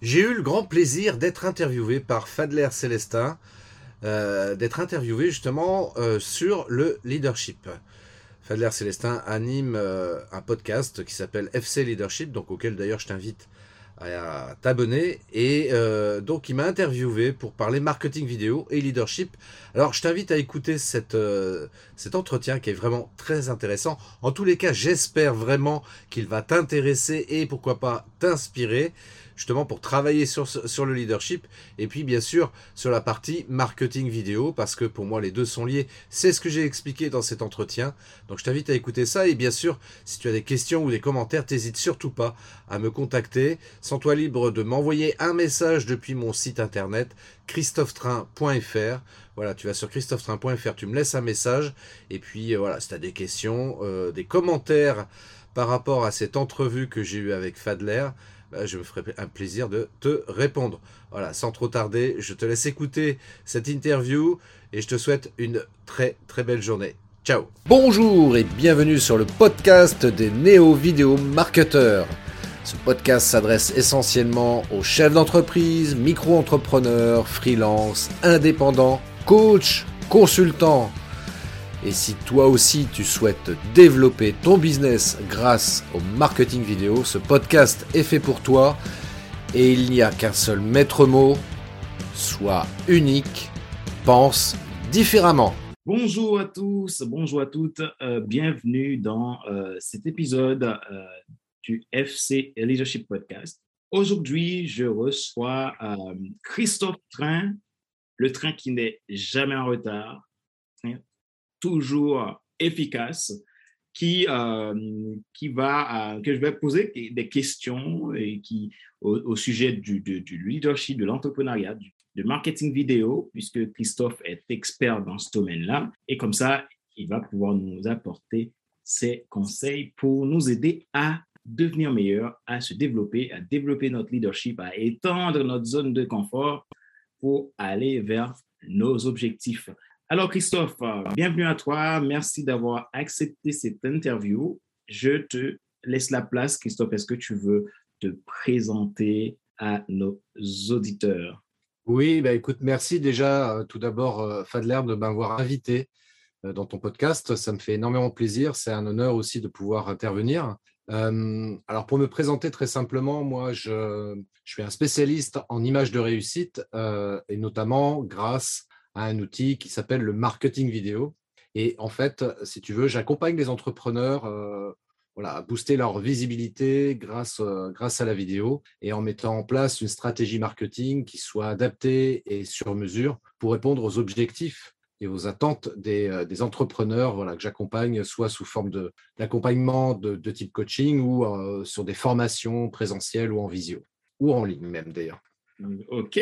J'ai eu le grand plaisir d'être interviewé par Fadler Célestin, euh, d'être interviewé justement euh, sur le leadership. Fadler Célestin anime euh, un podcast qui s'appelle FC Leadership, donc auquel d'ailleurs je t'invite à, t'abonner. Et donc il m'a interviewé pour parler marketing vidéo et leadership. Alors je t'invite à écouter cet entretien qui est vraiment très intéressant. En tous les cas, j'espère vraiment qu'il va t'intéresser et pourquoi pas t'inspirer justement pour travailler sur, sur le leadership et puis bien sûr sur la partie marketing vidéo parce que pour moi les deux sont liés. C'est ce que j'ai expliqué dans cet entretien. Donc je t'invite à écouter ça et bien sûr si tu as des questions ou des commentaires, t'hésites surtout pas à me contacter. Sens-toi libre de m'envoyer un message depuis mon site internet christophetrain.fr. Voilà, tu vas sur christophetrain.fr, tu me laisses un message et puis euh, voilà, si tu as des questions, euh, des commentaires par rapport à cette entrevue que j'ai eue avec Fadler, bah, je me ferai un plaisir de te répondre. Voilà, sans trop tarder, je te laisse écouter cette interview et je te souhaite une très très belle journée. Ciao Bonjour et bienvenue sur le podcast des néo-vidéo marketeurs. Ce podcast s'adresse essentiellement aux chefs d'entreprise, micro-entrepreneurs, freelance, indépendants, coachs, consultants et si toi aussi tu souhaites développer ton business grâce au marketing vidéo, ce podcast est fait pour toi. Et il n'y a qu'un seul maître mot, sois unique, pense différemment. Bonjour à tous, bonjour à toutes, euh, bienvenue dans euh, cet épisode euh, du FC Leadership Podcast. Aujourd'hui, je reçois Christophe Train, le train qui n'est jamais en retard, toujours efficace qui, euh, qui va, euh, que je vais poser des questions et qui, au, sujet du, du, leadership, de l'entrepreneuriat, du, marketing vidéo, puisque Christophe est expert dans ce domaine-là. Et comme ça, il va pouvoir nous apporter ses conseils pour nous aider à devenir meilleur, à se développer, à développer notre leadership, à étendre notre zone de confort pour aller vers nos objectifs. Alors, Christophe, euh, bienvenue à toi. Merci d'avoir accepté cette interview. Je te laisse la place. Christophe, est-ce que tu veux te présenter à nos auditeurs? Oui, bah écoute, merci déjà euh, tout d'abord, euh, Fadler, de m'avoir invité dans ton podcast. Ça me fait énormément plaisir. C'est un honneur aussi de pouvoir intervenir. alors, pour me présenter très simplement, moi, je, je suis un spécialiste en images de réussite et notamment grâce un outil qui s'appelle le marketing vidéo. Et en fait, si tu veux, j'accompagne les entrepreneurs euh, voilà, à booster leur visibilité grâce, euh, grâce à la vidéo et en mettant en place une stratégie marketing qui soit adaptée et sur mesure pour répondre aux objectifs et aux attentes des, euh, des entrepreneurs voilà, que j'accompagne, soit sous forme d'accompagnement de, de, type coaching ou sur des formations présentielles ou en visio, ou en ligne même d'ailleurs. OK.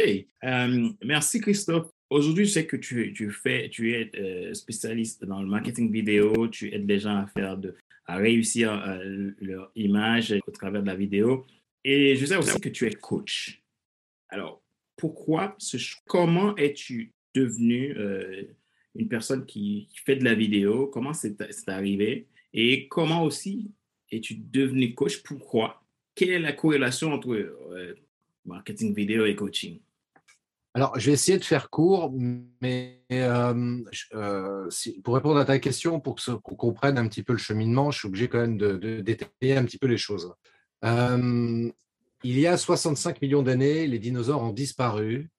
merci Christophe. Aujourd'hui, je sais que tu, fais, tu es euh, spécialiste dans le marketing vidéo, tu aides les gens à faire de, à réussir euh, leur image au travers de la vidéo. Et je sais aussi que tu es coach. Alors, pourquoi, ce, comment es-tu devenu euh, une personne qui, fait de la vidéo? Comment c'est arrivé? Et comment aussi es-tu devenu coach? Pourquoi? Quelle est la corrélation entre marketing vidéo et coaching? Alors, je vais essayer de faire court, mais euh, euh, pour répondre à ta question, pour qu'on comprenne un petit peu le cheminement, je suis obligé quand même de, détailler un petit peu les choses. Euh, il y a 65 millions d'années, les dinosaures ont disparu.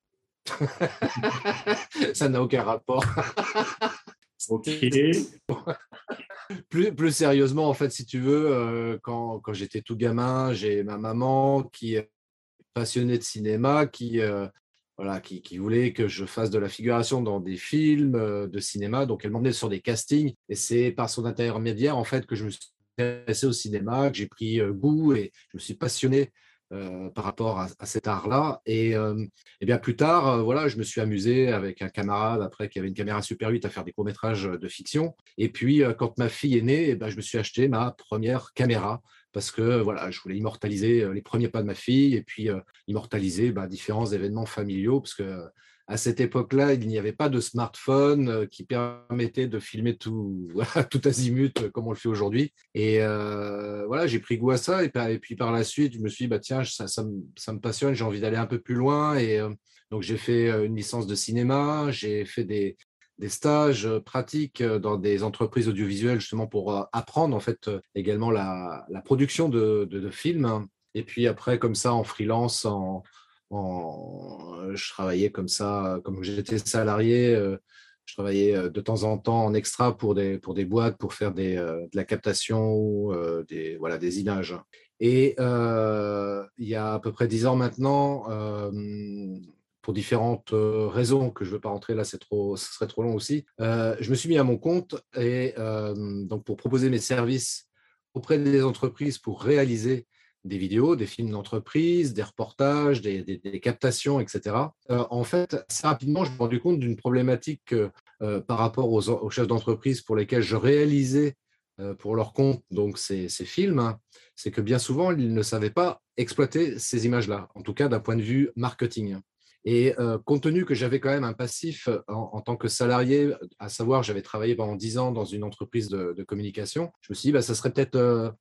Ça n'a aucun rapport. ok. plus, plus, sérieusement, en fait, si tu veux, quand, quand j'étais tout gamin, j'ai ma maman qui est passionnée de cinéma, qui voilà, qui, voulait que je fasse de la figuration dans des films euh, de cinéma. Donc, elle m'emmenait sur des castings. Et c'est par son intermédiaire, en fait, que je me suis intéressé au cinéma, que j'ai pris euh, goût et je me suis passionné euh, par rapport à, cet art-là. Et, bien plus tard, voilà, je me suis amusé avec un camarade après qui avait une caméra Super 8 à faire des courts-métrages de fiction. Et puis, quand ma fille est née, eh ben, je me suis acheté ma première caméra parce que voilà, je voulais immortaliser les premiers pas de ma fille et puis immortaliser bah, différents événements familiaux, parce que à cette époque-là, il n'y avait pas de smartphone euh, qui permettait de filmer tout, tout azimut euh, comme on le fait aujourd'hui. Et euh, voilà, j'ai pris goût à ça. Et, puis par la suite, je me suis dit, bah, tiens, ça, me, passionne, j'ai envie d'aller un peu plus loin. Et donc, j'ai fait une licence de cinéma, j'ai fait des, des stages pratiques dans des entreprises audiovisuelles justement pour apprendre en fait également la, production de, films. Et puis après, comme ça, en freelance, en, euh, je travaillais comme ça, comme j'étais salarié, euh, je travaillais euh, de temps en temps en extra pour des, pour des boîtes pour faire des, de la captation ou des, voilà, des images. Et il y a à peu près dix ans maintenant, pour différentes raisons que je ne veux pas rentrer là, c'est trop, ce serait trop long aussi, je me suis mis à mon compte et donc pour proposer mes services auprès des entreprises pour réaliser des vidéos, des films d'entreprise, des reportages, des, captations, etc. Euh, en fait, assez rapidement, je me suis rendu compte d'une problématique euh, par rapport aux, chefs d'entreprise pour lesquels je réalisais euh, pour leur compte donc ces, films, hein. c'est que bien souvent, ils ne savaient pas exploiter ces images-là, en tout cas d'un point de vue marketing. Et compte tenu que j'avais quand même un passif en, tant que salarié, à savoir j'avais travaillé pendant dix ans dans une entreprise de, communication, je me suis dit, bah, ça serait peut-être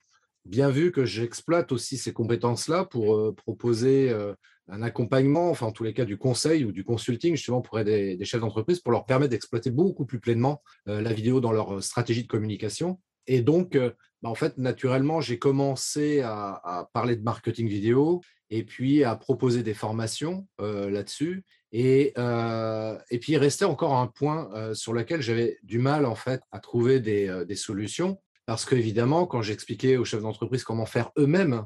bien vu que j'exploite aussi ces compétences-là pour euh, proposer euh, un accompagnement, enfin en tous les cas du conseil ou du consulting justement pour des chefs d'entreprise pour leur permettre d'exploiter beaucoup plus pleinement euh, la vidéo dans leur stratégie de communication. Et donc, bah, en fait, naturellement, j'ai commencé à, parler de marketing vidéo et puis à proposer des formations là-dessus. Et, et puis, il restait encore un point sur lequel j'avais du mal en fait à trouver des, solutions parce qu'évidemment, quand j'expliquais aux chefs d'entreprise comment faire eux-mêmes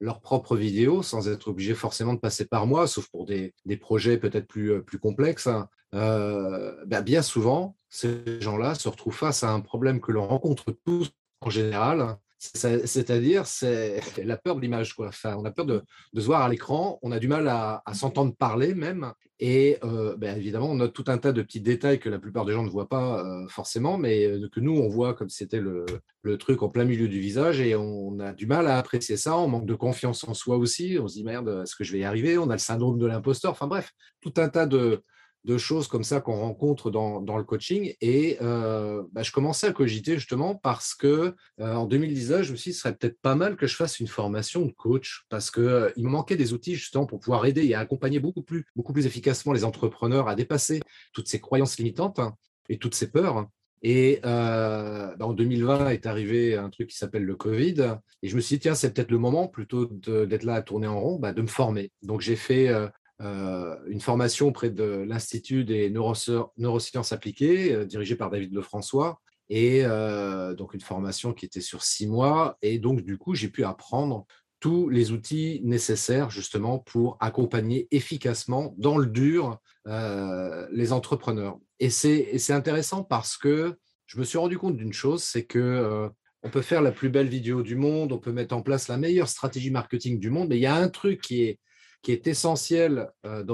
leurs propres vidéos, sans être obligés forcément de passer par moi, sauf pour des, projets peut-être plus, euh, complexes, hein, euh, ben, bien souvent, ces gens-là se retrouvent face à un problème que l'on rencontre tous en général, c'est-à-dire, c'est la peur de l'image. Quoi. Enfin, on a peur de, se voir à l'écran, on a du mal à, s'entendre parler même. Et euh, ben, évidemment, on note tout un tas de petits détails que la plupart des gens ne voient pas euh, forcément, mais euh, que nous, on voit comme c'était le, truc en plein milieu du visage. Et on a du mal à apprécier ça. On manque de confiance en soi aussi. On se dit, merde, est-ce que je vais y arriver? On a le syndrome de l'imposteur. Enfin bref, tout un tas de, de choses comme ça qu'on rencontre dans, le coaching. Et euh, bah, je commençais à cogiter justement parce que euh, en 2019, je me suis dit, ce serait peut-être pas mal que je fasse une formation de coach parce qu'il euh, il me manquait des outils justement pour pouvoir aider et accompagner beaucoup plus, beaucoup plus efficacement les entrepreneurs à dépasser toutes ces croyances limitantes hein, et toutes ces peurs. Et bah, en 2020 est arrivé un truc qui s'appelle le Covid. Et je me suis dit, tiens, c'est peut-être le moment, plutôt d'être là à tourner en rond, bah, de me former. Donc j'ai fait une formation auprès de l'Institut des neurosciences appliquées, euh, dirigée par David Lefrançois, et euh, donc une formation qui était sur six mois. Et donc, du coup, j'ai pu apprendre tous les outils nécessaires justement pour accompagner efficacement dans le dur les entrepreneurs. Et c'est intéressant parce que je me suis rendu compte d'une chose, c'est que on peut faire la plus belle vidéo du monde, on peut mettre en place la meilleure stratégie marketing du monde, mais il y a un truc qui est qui est essentiel euh,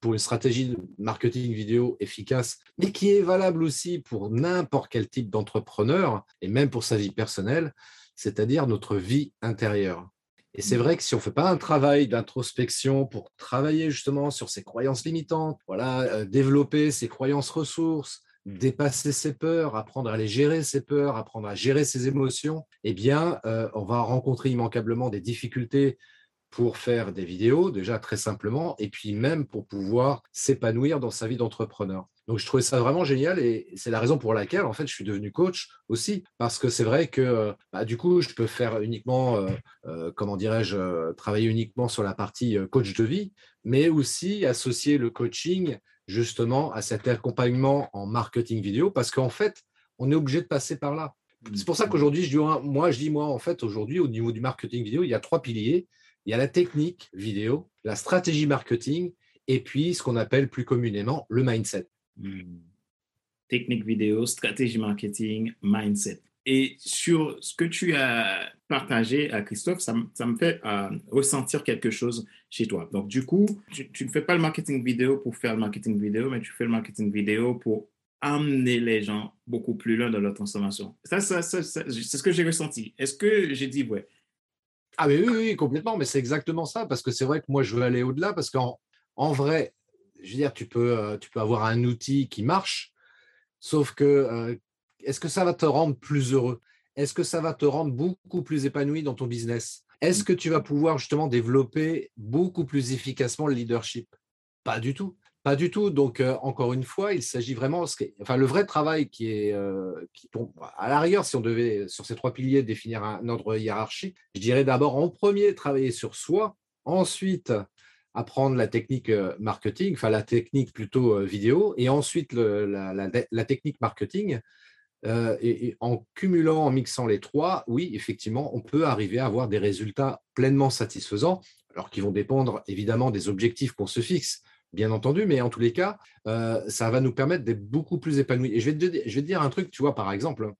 pour une stratégie de marketing vidéo efficace, mais qui est valable aussi pour n'importe quel type d'entrepreneur et même pour sa vie personnelle, c'est-à-dire notre vie intérieure. Et c'est vrai que si on ne fait pas un travail d'introspection pour travailler justement sur ses croyances limitantes, voilà, euh, développer ses croyances ressources, dépasser ses peurs, apprendre à les gérer ses peurs, apprendre à gérer ses émotions, eh bien, euh, on va rencontrer immanquablement des difficultés pour faire des vidéos, déjà très simplement, et puis même pour pouvoir s'épanouir dans sa vie d'entrepreneur. Donc, je trouvais ça vraiment génial et c'est la raison pour laquelle, en fait, je suis devenu coach aussi, parce que c'est vrai que bah, du coup, je peux faire uniquement, euh, euh, comment dirais-je, travailler uniquement sur la partie euh, coach de vie, mais aussi associer le coaching justement à cet accompagnement en marketing vidéo, parce qu'en fait, on est obligé de passer par là. C'est pour ça qu'aujourd'hui, je dis, moi, je dis, moi, en fait, aujourd'hui, au niveau du marketing vidéo, il y a trois piliers il y a la technique vidéo, la stratégie marketing et puis ce qu'on appelle plus communément le mindset. Hmm. Technique vidéo, stratégie marketing, mindset. Et sur ce que tu as partagé à Christophe, ça, me fait euh, ressentir quelque chose chez toi. Donc, du coup, tu, ne fais pas le marketing vidéo pour faire le marketing vidéo, mais tu fais le marketing vidéo pour amener les gens beaucoup plus loin dans leur transformation. Ça, ça c'est ce que j'ai ressenti. Est-ce que j'ai dit, ouais, Ah oui, oui, complètement, mais c'est exactement ça, parce que c'est vrai que moi, je veux aller au-delà, parce qu'en en vrai, je veux dire, tu peux, euh, tu peux avoir un outil qui marche, sauf que euh, est-ce que ça va te rendre plus heureux? Est-ce que ça va te rendre beaucoup plus épanoui dans ton business? Est-ce que tu vas pouvoir justement développer beaucoup plus efficacement le leadership? Pas du tout. Pas du tout. Donc, euh, encore une fois, il s'agit vraiment. Enfin, le vrai travail qui est. Euh, qui, à l'arrière, si on devait, sur ces trois piliers, définir un ordre hiérarchique, je dirais d'abord en premier, travailler sur soi. Ensuite, apprendre la technique euh, marketing, enfin la technique plutôt vidéo. Et ensuite, la, technique marketing. et, en cumulant, en mixant les trois, oui, effectivement, on peut arriver à avoir des résultats pleinement satisfaisants, alors qui vont dépendre évidemment des objectifs qu'on se fixe bien entendu, mais en tous les cas, euh, ça va nous permettre d'être beaucoup plus épanouis. Et je vais, te, dire un truc, tu vois, par exemple,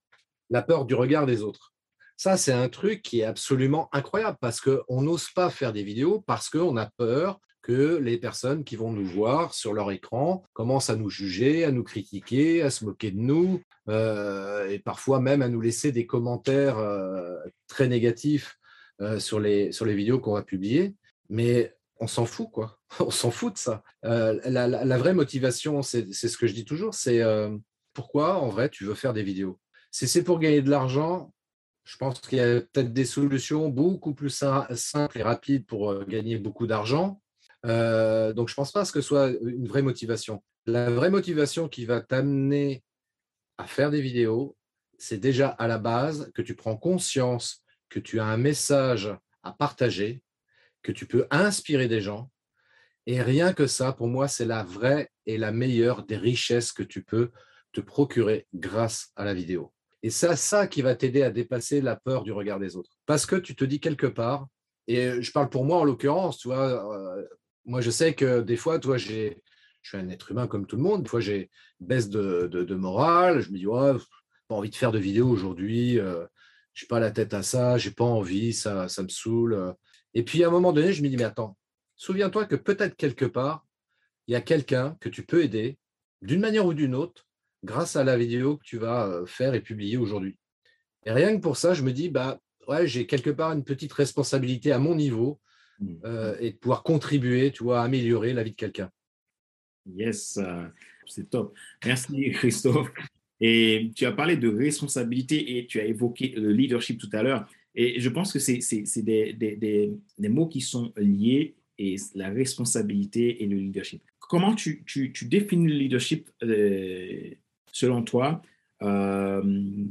la peur du regard des autres. Ça, c'est un truc qui est absolument incroyable parce qu'on n'ose pas faire des vidéos parce qu'on a peur que les personnes qui vont nous voir sur leur écran commencent à nous juger, à nous critiquer, à se moquer de nous, euh, et parfois même à nous laisser des commentaires euh, très négatifs sur les vidéos qu'on va publier. Mais on s'en fout, quoi. on s'en fout de ça. Euh, la, vraie motivation, c'est ce que je dis toujours, c'est euh, pourquoi, en vrai, tu veux faire des vidéos? Si c'est pour gagner de l'argent, je pense qu'il y a peut-être des solutions beaucoup plus simples et rapides pour euh, gagner beaucoup d'argent. donc, je ne pense pas que ce soit une vraie motivation. La vraie motivation qui va t'amener à faire des vidéos, c'est déjà à la base que tu prends conscience que tu as un message à partager que tu peux inspirer des gens. Et rien que ça, pour moi, c'est la vraie et la meilleure des richesses que tu peux te procurer grâce à la vidéo. Et c'est ça qui va t'aider à dépasser la peur du regard des autres. Parce que tu te dis quelque part, et je parle pour moi en l'occurrence, tu euh, moi je sais que des fois, toi, je suis un être humain comme tout le monde, des fois j'ai baisse de, morale, je me dis, pas envie de faire de vidéo aujourd'hui, euh, je n'ai pas la tête à ça, j'ai pas envie, ça, ça me saoule. Et puis à un moment donné, je me dis, mais attends, souviens-toi que peut-être quelque part, il y a quelqu'un que tu peux aider d'une manière ou d'une autre grâce à la vidéo que tu vas euh, faire et publier aujourd'hui. Et rien que pour ça, je me dis, bah ouais, j'ai quelque part une petite responsabilité à mon niveau mmh. euh, et de pouvoir contribuer, tu vois, à améliorer la vie de quelqu'un. Yes, euh, c'est top. Merci Christophe. Et tu as parlé de responsabilité et tu as évoqué le leadership tout à l'heure. Et je pense que c'est des, des, des, mots qui sont liés et la responsabilité et le leadership. Comment tu, définis le leadership euh, selon toi? Euh,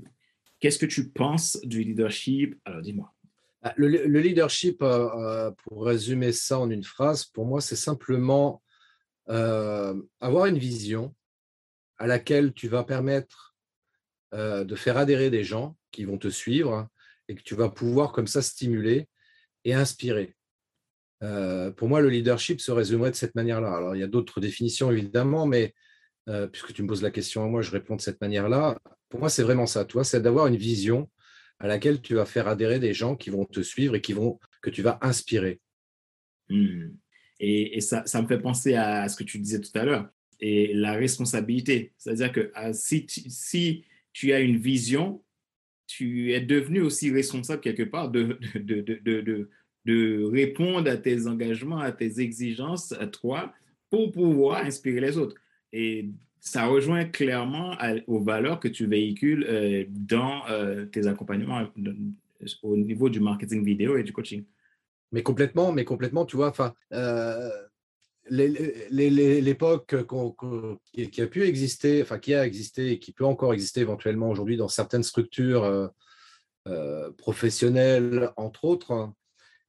Qu'est-ce que tu penses du leadership? Alors dis-moi. Ah, le, le leadership, euh, pour résumer ça en une phrase, pour moi, c'est simplement avoir une vision à laquelle tu vas permettre de faire adhérer des gens qui vont te suivre et que tu vas pouvoir comme ça stimuler et inspirer. Euh, pour moi, le leadership se résumerait de cette manière-là. Alors, il y a d'autres définitions, évidemment, mais euh, puisque tu me poses la question à moi, je réponds de cette manière-là. Pour moi, c'est vraiment ça, toi, c'est d'avoir une vision à laquelle tu vas faire adhérer des gens qui vont te suivre et qui vont, que tu vas inspirer. Hmm. Et, ça, ça, me fait penser à ce que tu disais tout à l'heure, et la responsabilité. C'est-à-dire que ah, si tu as une vision, tu es devenu aussi responsable quelque part de, répondre à tes engagements, à tes exigences, à toi, pour pouvoir inspirer les autres. Et ça rejoint clairement aux valeurs que tu véhicules euh, dans euh, tes accompagnements au niveau du marketing vidéo et du coaching. Mais complètement, mais complètement, tu vois, enfin, euh, l'époque qui, a pu exister, enfin qui a existé et qui peut encore exister éventuellement aujourd'hui dans certaines structures euh, euh, professionnelles, entre autres,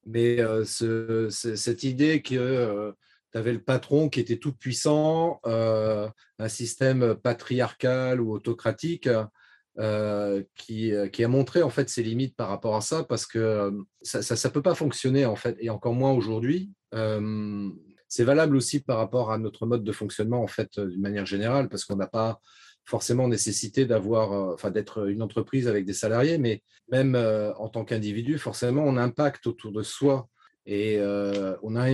mais euh, cette idée que tu avais le patron qui était tout puissant, un système patriarcal ou autocratique. qui, a montré en fait ses limites par rapport à ça parce que ça ne peut pas fonctionner en fait et encore moins aujourd'hui c'est valable aussi par rapport à notre mode de fonctionnement, en fait, euh, d'une manière générale, parce qu'on n'a pas forcément nécessité d'avoir, euh, enfin, d'être une entreprise avec des salariés, mais même euh, en tant qu'individu, forcément, on impacte autour de soi et on, a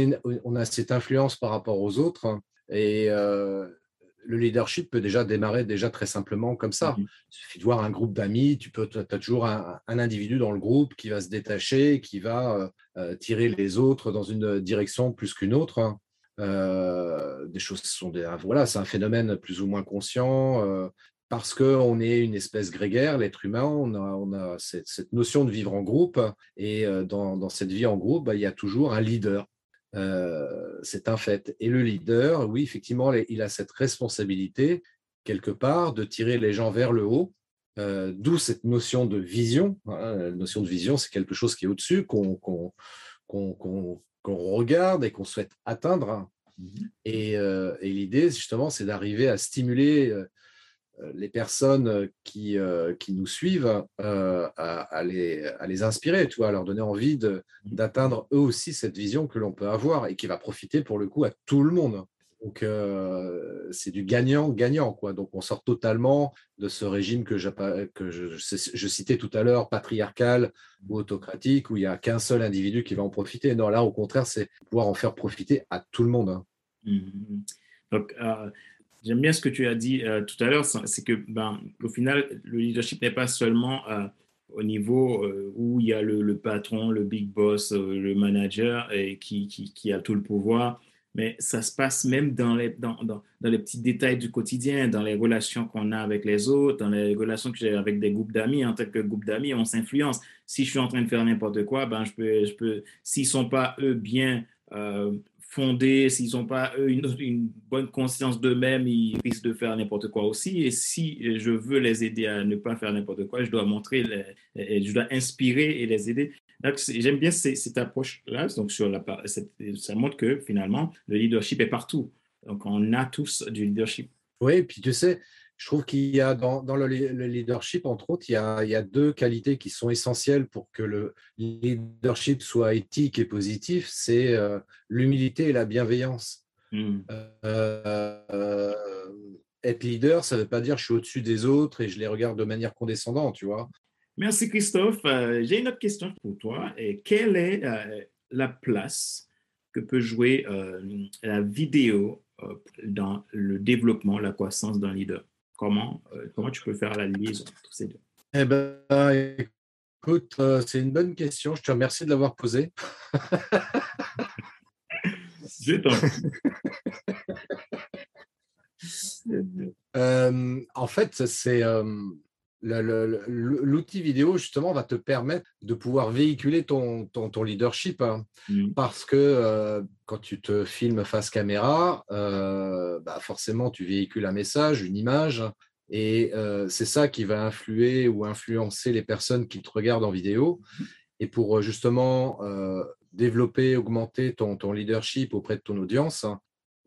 on a cette influence par rapport aux autres. Et le leadership peut déjà démarrer déjà très simplement comme ça. Il suffit de voir un groupe d'amis, tu peux, as toujours un, individu dans le groupe qui va se détacher, qui va tirer les autres dans une direction plus qu'une autre. Hein. des choses sont des, voilà, c'est un phénomène plus ou moins conscient parce qu'on est une espèce grégaire, l'être humain, on a, cette, notion de vivre en groupe, et euh, dans, cette vie en groupe, bah, il y a toujours un leader. Euh, c'est un fait. Et le leader, oui, effectivement, il a cette responsabilité, quelque part, de tirer les gens vers le haut, euh, d'où cette notion de vision. Hein. La notion de vision, c'est quelque chose qui est au-dessus, qu'on regarde et qu'on souhaite atteindre. Mmh et, et l'idée, justement, c'est d'arriver à stimuler euh, les personnes euh, qui, euh, qui nous suivent à, les, à, les, inspirer, tu vois, à leur donner envie mmh. d'atteindre eux aussi cette vision que l'on peut avoir et qui va profiter pour le coup à tout le monde. Donc c'est du gagnant-gagnant. quoi. Donc on sort totalement de ce régime que, je, citais tout à l'heure, patriarcal ou autocratique, où il n'y a qu'un seul individu qui va en profiter. Non, là au contraire, c'est pouvoir en faire profiter à tout le monde. Hein. Mmh. Donc J'aime bien ce que tu as dit euh, tout à l'heure, c'est que, ben, au final, le leadership n'est pas seulement euh, au niveau euh, où il y a le, patron, le big boss, le manager et qui, a tout le pouvoir, mais ça se passe même dans les, dans, dans, dans les petits détails du quotidien, dans les relations qu'on a avec les autres, dans les relations que j'ai avec des groupes d'amis. En tant que groupe d'amis, on s'influence. Si je suis en train de faire n'importe quoi, ben, je peux, je peux s'ils ne sont pas, eux, bien fondés, s'ils n'ont pas une, une, bonne conscience d'eux-mêmes, ils risquent de faire n'importe quoi aussi. Et si je veux les aider à ne pas faire n'importe quoi, je dois montrer, je dois inspirer et les aider. J'aime bien cette, approche-là. Donc, sur la, ça montre que finalement, le leadership est partout. Donc, on a tous du leadership. Oui, puis tu sais, je trouve qu'il y a dans, le, leadership, entre autres, il y, a, deux qualités qui sont essentielles pour que le leadership soit éthique et positif, c'est euh, l'humilité et la bienveillance. Hmm. Euh, être leader, ça ne veut pas dire je suis au-dessus des autres et je les regarde de manière condescendante, tu vois. Merci Christophe. Euh, j'ai une autre question pour toi. Et quelle est la place que peut jouer la vidéo dans le développement, la croissance d'un leader? Comment, euh, comment tu peux faire la liaison entre ces deux? Eh ben, écoute, euh, c'est une bonne question. Je te remercie de l'avoir posée. Je t'en euh, en fait, c'est l'outil vidéo, justement, va te permettre de pouvoir véhiculer ton, ton, leadership. Hein. Mmh. Parce que euh, quand tu te filmes face caméra, euh, bah forcément, tu véhicules un message, une image. Et euh, c'est ça qui va influer ou influencer les personnes qui te regardent en vidéo. Et pour justement développer, augmenter ton, ton, leadership auprès de ton audience,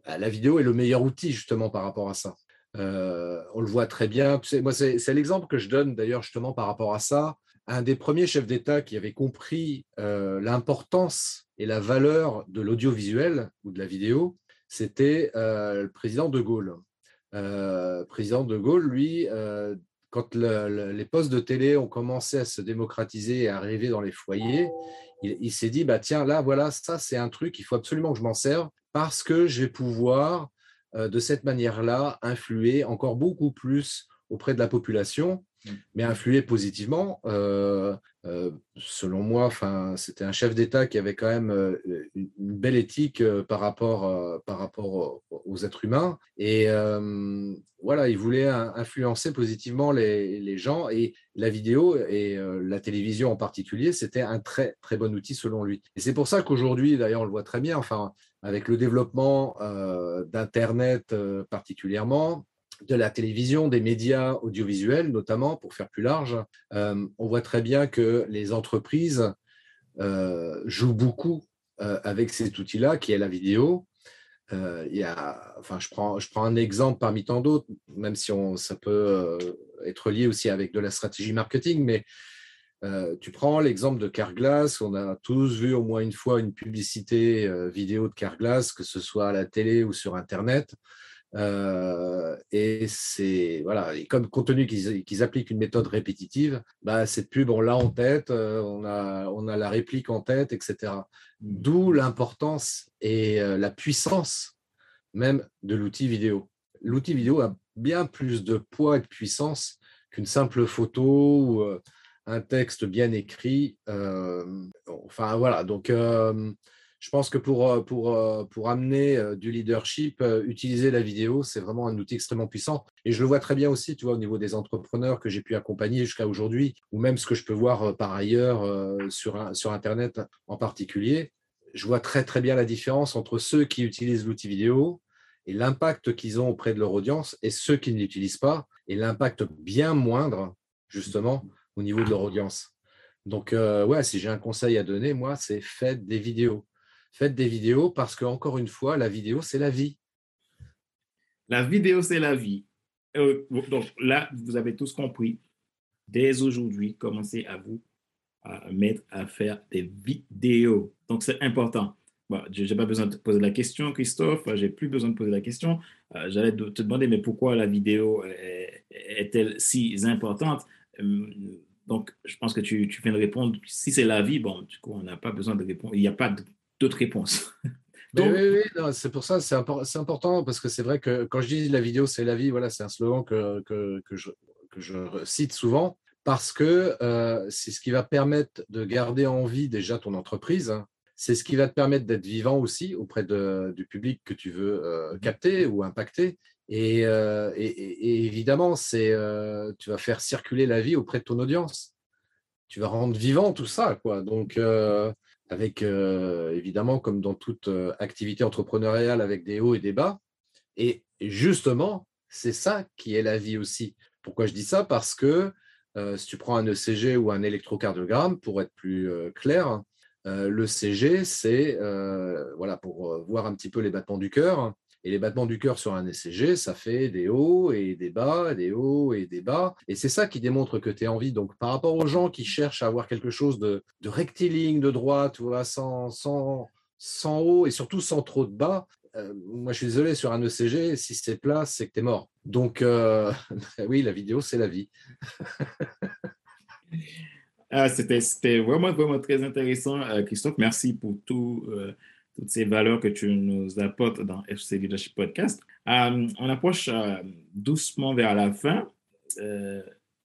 bah, la vidéo est le meilleur outil justement par rapport à ça. Euh, on le voit très bien. Moi, c'est l'exemple que je donne d'ailleurs justement par rapport à ça. Un des premiers chefs d'État qui avait compris euh, l'importance et la valeur de l'audiovisuel ou de la vidéo, c'était euh, le président de Gaulle. président de Gaulle, lui, quand les postes de télé ont commencé à se démocratiser et à arriver dans les foyers, il, il s'est dit, bah, tiens, là, voilà, ça, c'est un truc, il faut absolument que je m'en serve parce que je vais pouvoir de cette manière-là, influer encore beaucoup plus auprès de la population. Mais influer positivement. Euh, euh, selon moi, c'était un chef d'État qui avait quand même une belle éthique par rapport, par rapport aux êtres humains. Et voilà, il voulait influencer positivement les, gens. Et la vidéo et la télévision en particulier, c'était un très, très bon outil selon lui. Et c'est pour ça qu'aujourd'hui, d'ailleurs, on le voit très bien, enfin, avec le développement euh, d'Internet euh, particulièrement, de la télévision, des médias audiovisuels notamment, pour faire plus large, euh, on voit très bien que les entreprises jouent beaucoup avec cet outil-là, qui est la vidéo. il y a, enfin, je, prends, je prends un exemple parmi tant d'autres, même si on, ça peut être lié aussi avec de la stratégie marketing, mais euh, tu prends l'exemple de Carglass, on a tous vu au moins une fois une publicité euh, vidéo de Carglass, que ce soit à la télé ou sur Internet. Euh, et c'est voilà, comme compte tenu qu'ils appliquent une méthode répétitive, bah, cette pub on l'a en tête, on a, on a la réplique en tête, etc. D'où l'importance et la puissance même de l'outil vidéo. l'outil vidéo a bien plus de poids et de puissance qu'une simple photo ou euh, un texte bien écrit. enfin voilà, donc je pense que pour, pour, pour amener du leadership, utiliser la vidéo, c'est vraiment un outil extrêmement puissant. Et je le vois très bien aussi, tu vois, au niveau des entrepreneurs que j'ai pu accompagner jusqu'à aujourd'hui, ou même ce que je peux voir par ailleurs sur, sur Internet en particulier. Je vois très très bien la différence entre ceux qui utilisent l'outil vidéo et l'impact qu'ils ont auprès de leur audience et ceux qui ne l'utilisent pas et l'impact bien moindre, justement, au niveau de leur audience. Donc, ouais, si j'ai un conseil à donner, moi, c'est faites des vidéos faites des vidéos parce que, encore une fois, la vidéo, c'est la vie. La vidéo, c'est la vie. Euh, donc là, vous avez tous compris. Dès aujourd'hui, commencez à vous mettre à faire des vidéos. Donc, c'est important. je n'ai pas besoin de poser la question, Christophe. J'ai plus besoin de poser la question. Euh, j'allais te demander, mais pourquoi la vidéo est-elle si importante? Euh, Donc, je pense que tu, tu viens de répondre. Si c'est la vie, bon, du coup, on n'a pas besoin de répondre. Il n'y a pas de d'autres réponses. oui, oui, c'est pour ça, c'est important parce que c'est vrai que quand je dis la vidéo, c'est la vie, voilà, c'est un slogan que, que, que, je, que, je, cite souvent parce que euh, c'est ce qui va permettre de garder en vie déjà ton entreprise. Hein. C'est ce qui va te permettre d'être vivant aussi auprès de, du public que tu veux euh, mmh capter ou impacter. Et, euh, et, et évidemment, c'est tu vas faire circuler la vie auprès de ton audience. Tu vas rendre vivant tout ça, quoi. Donc, avec euh, évidemment, comme dans toute euh, activité entrepreneuriale, avec des hauts et des bas. Et justement, c'est ça qui est la vie aussi. Pourquoi je dis ça? Parce que euh, si tu prends un ECG ou un électrocardiogramme, pour être plus clair, le CG, c'est voilà, pour voir un petit peu les battements du cœur. Et les battements du cœur sur un ECG, ça fait des hauts et des bas, des hauts et des bas. Et c'est ça qui démontre que tu es en vie. Donc, par rapport aux gens qui cherchent à avoir quelque chose de, rectiligne, de droite, sans, sans, sans haut et surtout sans trop de bas, euh, moi, je suis désolé, sur un ECG, si c'est plat, c'est que tu es mort. Donc, euh, oui, la vidéo, c'est la vie. ah, C'était vraiment, vraiment très intéressant, euh, Christophe. Merci pour tout toutes ces valeurs que tu nous apportes dans FC Leadership Podcast. Euh, on approche euh, doucement vers la fin. Euh,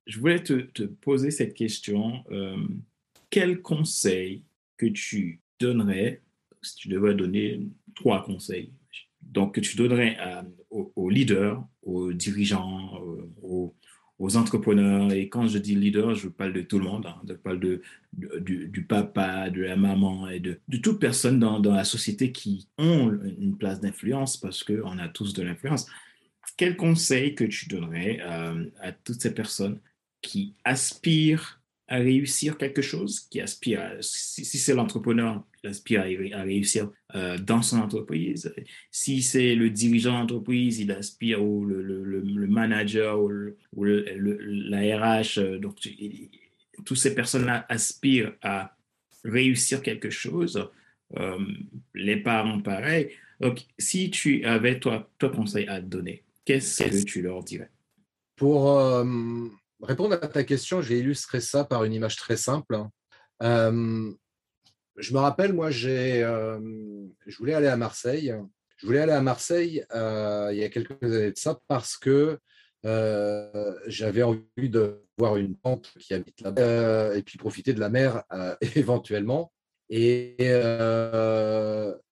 je voulais te, poser cette question. quel conseil que tu donnerais, si tu devrais donner trois conseils, donc que tu donnerais aux, leaders, aux dirigeants, aux, aux entrepreneurs. Et quand je dis leader, je parle de tout le monde. Hein. Je parle de, du, papa, de la maman et de, de toute personne dans, dans, la société qui ont une place d'influence parce qu'on a tous de l'influence. Quel conseil que tu donnerais euh, à toutes ces personnes qui aspirent à réussir quelque chose, qui aspire, si, c'est l'entrepreneur, qui aspire à, réussir euh, dans son entreprise. Si c'est le dirigeant d'entreprise, il aspire, ou le, le, le manager, ou, la RH. Euh, donc, toutes ces personnes-là aspirent à réussir quelque chose. Euh, les parents, pareil. Donc, si tu avais, toi, toi conseil à donner, qu'est-ce que tu leur dirais? Pour répondre à ta question, je vais illustrer ça par une image très simple. Euh, je me rappelle, moi, j'ai, euh, je voulais aller à Marseille. Je voulais aller à Marseille euh, il y a quelques années de ça parce que j'avais envie de voir une tante qui habite là-bas et puis profiter de la mer éventuellement. Et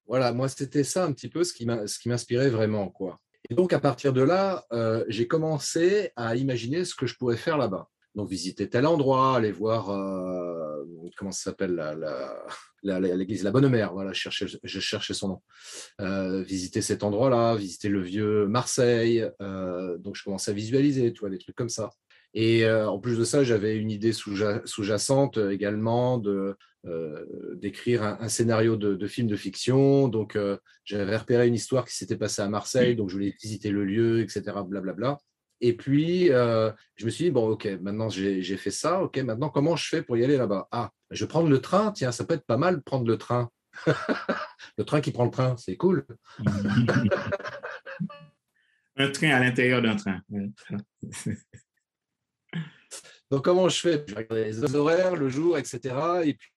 voilà, moi, c'était ça un petit peu ce qui m'inspirait vraiment. quoi. Et donc, à partir de là, euh, j'ai commencé à imaginer ce que je pourrais faire là-bas. Donc, visiter tel endroit, aller voir, euh, comment ça s'appelle, l'église la, Bonne Mère, voilà, je cherchais, je cherchais son nom. Euh, visiter cet endroit-là, visiter le vieux Marseille. donc, je commençais à visualiser, tu vois, des trucs comme ça. Et en plus de ça, j'avais une idée sous-jacente également de euh, d'écrire un, scénario de, film de fiction. Donc, euh, j'avais repéré une histoire qui s'était passée à Marseille, donc je voulais visiter le lieu, etc. Blablabla. Et puis, euh, je me suis dit, bon, ok, maintenant j'ai fait ça, ok, maintenant comment je fais pour y aller là-bas? Ah, je vais prendre le train, tiens, ça peut être pas mal prendre le train. le train qui prend le train, c'est cool. un train à l'intérieur d'un train. Donc, comment je fais? Je vais regarder les horaires, le jour, etc. Et puis,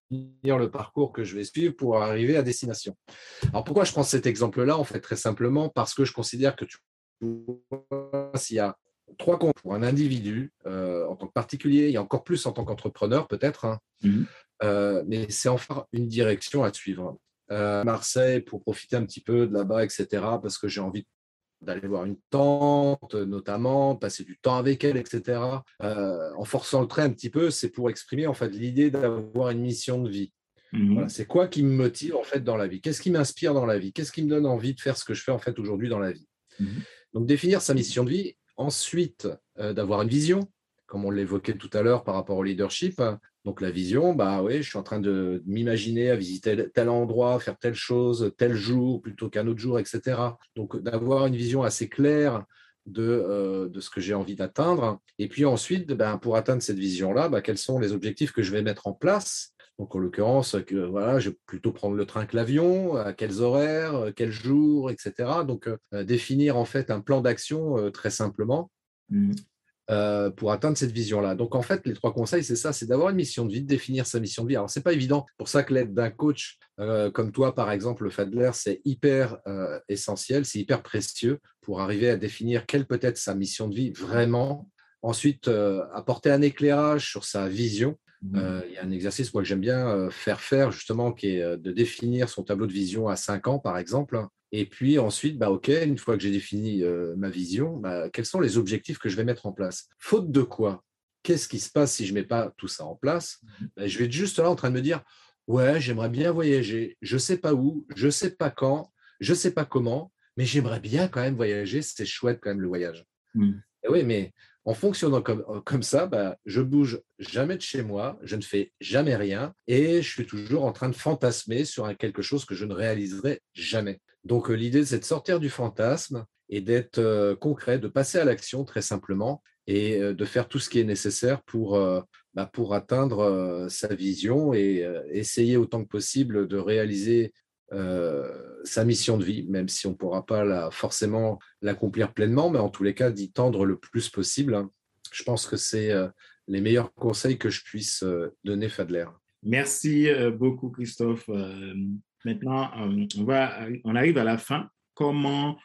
le parcours que je vais suivre pour arriver à destination. Alors pourquoi je prends cet exemple-là En fait, très simplement? Parce que je considère que tu s'il y a trois comptes pour un individu en tant que particulier et encore plus en tant qu'entrepreneur peut-être, hein, mhm. mais c'est enfin une direction à suivre. Marseille pour profiter un petit peu de là-bas, etc. Parce que j'ai envie d'aller voir une tante, notamment, passer du temps avec elle, etc. Euh, en forçant le trait un petit peu, c'est pour exprimer en fait l'idée d'avoir une mission de vie. Mhm. c'est quoi qui me motive en fait dans la vie? Qu'est-ce qui m'inspire dans la vie? Qu'est-ce qui me donne envie de faire ce que je fais en fait aujourd'hui dans la vie? Mhm. Donc définir sa mission de vie. Ensuite, euh, d'avoir une vision, comme on l'évoquait tout à l'heure par rapport au leadership. Donc la vision, bah oui, je suis en train de m'imaginer à visiter tel endroit, faire telle chose, tel jour plutôt qu'un autre jour, etc. Donc d'avoir une vision assez claire de, euh, de ce que j'ai envie d'atteindre. Et puis ensuite, ben, pour atteindre cette vision-là, ben, quels sont les objectifs que je vais mettre en place? Donc en l'occurrence, voilà, je vais plutôt prendre le train que l'avion, à quels horaires, quels jours, etc. Donc euh, définir en fait un plan d'action euh, très simplement. Mmh. Euh, pour atteindre cette vision-là. Donc, en fait, les trois conseils, c'est ça, c'est d'avoir une mission de vie, de définir sa mission de vie. Alors, c'est pas évident. pour ça que l'aide d'un coach euh, comme toi, par exemple, le Fadler, c'est hyper euh, essentiel, c'est hyper précieux pour arriver à définir quelle peut être sa mission de vie vraiment. Ensuite, apporter un éclairage sur sa vision. Mmh. Il y a un exercice moi, que j'aime bien faire faire, justement, qui est de définir son tableau de vision à 5 ans, par exemple. Et puis ensuite, bah, OK, une fois que j'ai défini euh, ma vision, bah, quels sont les objectifs que je vais mettre en place? Faute de quoi? Qu'est-ce qui se passe si je ne mets pas tout ça en place? Mmh bah, Je vais être juste là en train de me dire, ouais, j'aimerais bien voyager, je ne sais pas où, je ne sais pas quand, je ne sais pas comment, mais j'aimerais bien quand même voyager, c'est chouette quand même le voyage. Mmh. oui, mais en fonctionnant comme, euh, comme ça, bah, je bouge jamais de chez moi, je ne fais jamais rien et je suis toujours en train de fantasmer sur quelque chose que je ne réaliserai jamais. Donc euh, l'idée, c'est de sortir du fantasme et d'être euh, concret, de passer à l'action très simplement et de faire tout ce qui est nécessaire pour, bah, pour atteindre sa vision et essayer autant que possible de réaliser sa mission de vie, même si on ne pourra pas forcément l'accomplir pleinement, mais en tous les cas d'y tendre le plus possible. Hein. Je pense que c'est les meilleurs conseils que je puisse donner, Fadler. Merci beaucoup, Christophe. Maintenant, on, va, on arrive à la fin. Comment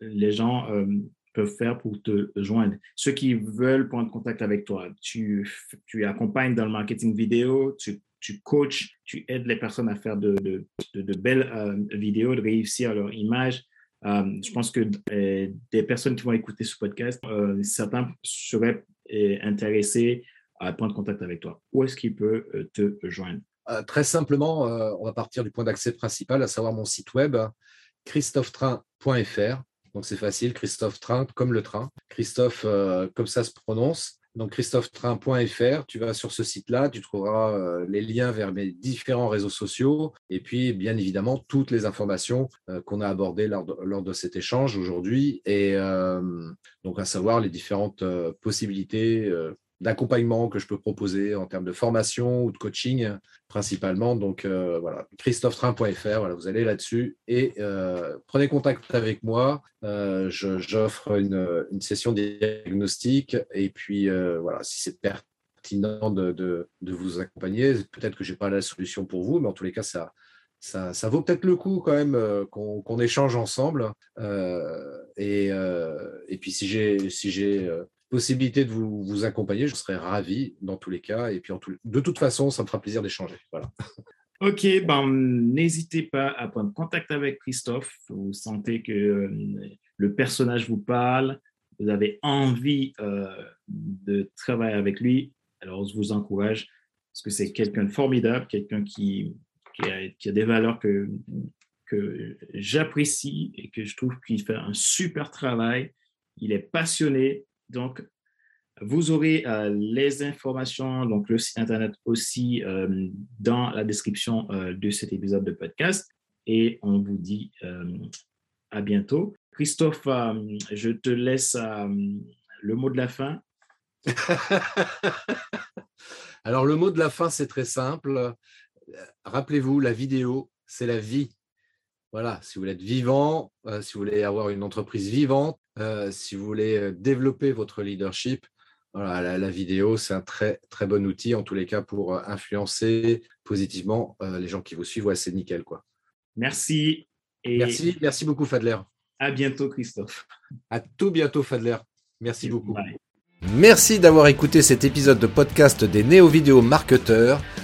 les gens peuvent faire pour te joindre? Ceux qui veulent prendre contact avec toi, tu, tu accompagnes dans le marketing vidéo, tu tu coaches, tu aides les personnes à faire de, belles euh, vidéos, de réussir leur image. Euh, je pense que euh, des personnes qui vont écouter ce podcast, certains seraient intéressés à prendre contact avec toi. Où est-ce qu'ils peuvent te joindre? Très simplement, on va partir du point d'accès principal, à savoir mon site web, christophetrain.fr. Donc c'est facile, Christophe Train comme le train. Christophe, comme ça se prononce donc christophetrain.fr, tu vas sur ce site-là, tu trouveras euh, les liens vers mes différents réseaux sociaux et puis bien évidemment toutes les informations euh, qu'on a abordées lors de, cet échange aujourd'hui et euh, donc à savoir les différentes possibilités d'accompagnement que je peux proposer en termes de formation ou de coaching principalement. Donc euh, voilà, christophetrain.fr, voilà, vous allez là-dessus et euh, prenez contact avec moi. Euh, j'offre une, une, session diagnostic et puis voilà, si c'est pertinent de, de, de, vous accompagner, peut-être que je n'ai pas la solution pour vous, mais en tous les cas, ça, ça, ça, vaut peut-être le coup quand même qu'on échange ensemble. et, et, puis si j'ai si possibilité de vous, accompagner, je serais ravi dans tous les cas. Et puis, en tout, de toute façon, ça me fera plaisir d'échanger. Voilà. Ok, ben, n'hésitez pas à prendre contact avec Christophe. Vous sentez que euh, le personnage vous parle, vous avez envie euh, de travailler avec lui. Alors, je vous encourage parce que c'est quelqu'un de formidable, quelqu'un qui, a, des valeurs que j'apprécie et que je trouve qu'il fait un super travail. Il est passionné, donc, vous aurez euh, les informations, donc le site internet aussi euh, dans la description euh, de cet épisode de podcast. Et on vous dit à bientôt. Christophe, je te laisse le mot de la fin. Alors, le mot de la fin, c'est très simple. Rappelez-vous, la vidéo, c'est la vie. Voilà, si vous voulez être vivant, si vous voulez avoir une entreprise vivante, euh, si vous voulez euh, développer votre leadership, voilà, la, vidéo, c'est un très, très bon outil, en tous les cas, pour euh, influencer positivement les gens qui vous suivent. Ouais, c'est nickel. Quoi. Merci. Et... Merci, merci beaucoup, Fadler. À bientôt, Christophe. À tout bientôt, Fadler. Merci beaucoup. Merci d'avoir écouté cet épisode de podcast des néo-vidéo marketeurs.